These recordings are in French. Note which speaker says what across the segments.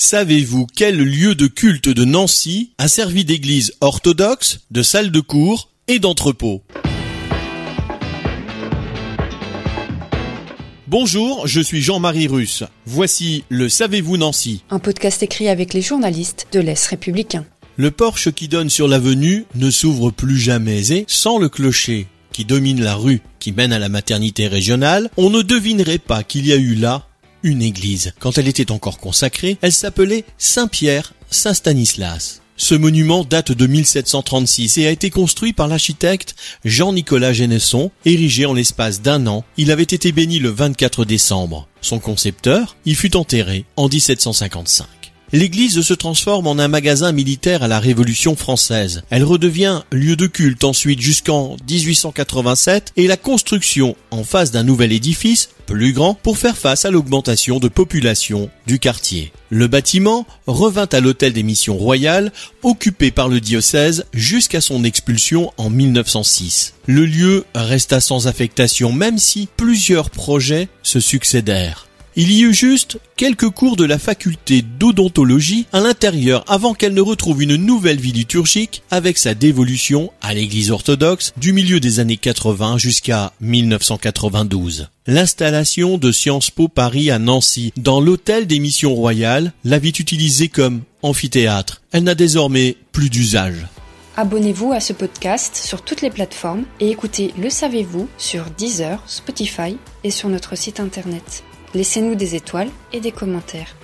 Speaker 1: Savez-vous quel lieu de culte de Nancy a servi d'église orthodoxe, de salle de cours et d'entrepôt? Bonjour, je suis Jean-Marie Russe. Voici le Savez-vous Nancy
Speaker 2: Un podcast écrit avec les journalistes de l'Est républicain.
Speaker 1: Le porche qui donne sur l'avenue ne s'ouvre plus jamais et, sans le clocher qui domine la rue qui mène à la maternité régionale, on ne devinerait pas qu'il y a eu là une église. Quand elle était encore consacrée, elle s'appelait Saint-Pierre Saint-Stanislas. Ce monument date de 1736 et a été construit par l'architecte Jean-Nicolas Genesson, érigé en l'espace d'un an. Il avait été béni le 24 décembre. Son concepteur y fut enterré en 1755. L'église se transforme en un magasin militaire à la Révolution française. Elle redevient lieu de culte ensuite jusqu'en 1887 et la construction en face d'un nouvel édifice plus grand pour faire face à l'augmentation de population du quartier. Le bâtiment revint à l'hôtel des missions royales, occupé par le diocèse jusqu'à son expulsion en 1906. Le lieu resta sans affectation même si plusieurs projets se succédèrent. Il y eut juste quelques cours de la faculté d'odontologie à l'intérieur avant qu'elle ne retrouve une nouvelle vie liturgique avec sa dévolution à l'église orthodoxe du milieu des années 80 jusqu'à 1992. L'installation de Sciences Po Paris à Nancy dans l'hôtel des missions royales l'avait utilisée comme amphithéâtre. Elle n'a désormais plus d'usage.
Speaker 2: Abonnez-vous à ce podcast sur toutes les plateformes et écoutez Le Savez-vous sur Deezer, Spotify et sur notre site internet. Laissez-nous des étoiles et des commentaires.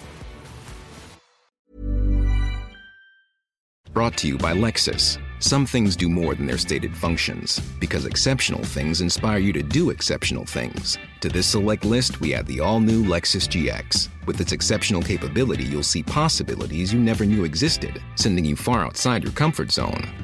Speaker 3: Brought to you by Lexus. Some things do more than their stated functions, because exceptional things inspire you to do exceptional things. To this select list, we add the all new Lexus GX. With its exceptional capability, you'll see possibilities you never knew existed, sending you far outside your comfort zone.